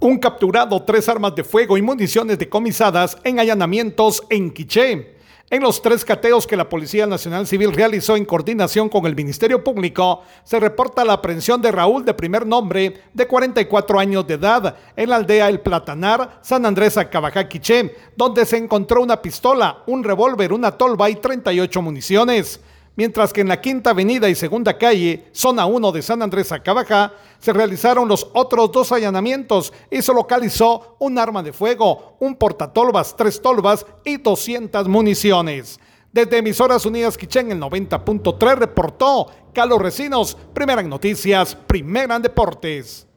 Un capturado, tres armas de fuego y municiones decomisadas en allanamientos en Quiché. En los tres cateos que la Policía Nacional Civil realizó en coordinación con el Ministerio Público, se reporta la aprehensión de Raúl de primer nombre, de 44 años de edad, en la aldea El Platanar, San Andrés Acabajá, Quiché, donde se encontró una pistola, un revólver, una tolva y 38 municiones mientras que en la Quinta Avenida y Segunda Calle, zona 1 de San Andrés Acabajá, se realizaron los otros dos allanamientos y se localizó un arma de fuego, un portatolvas, tres tolvas y 200 municiones. Desde Emisoras Unidas Quichén, el 90.3 reportó Carlos Recinos, primera noticias, primera en deportes.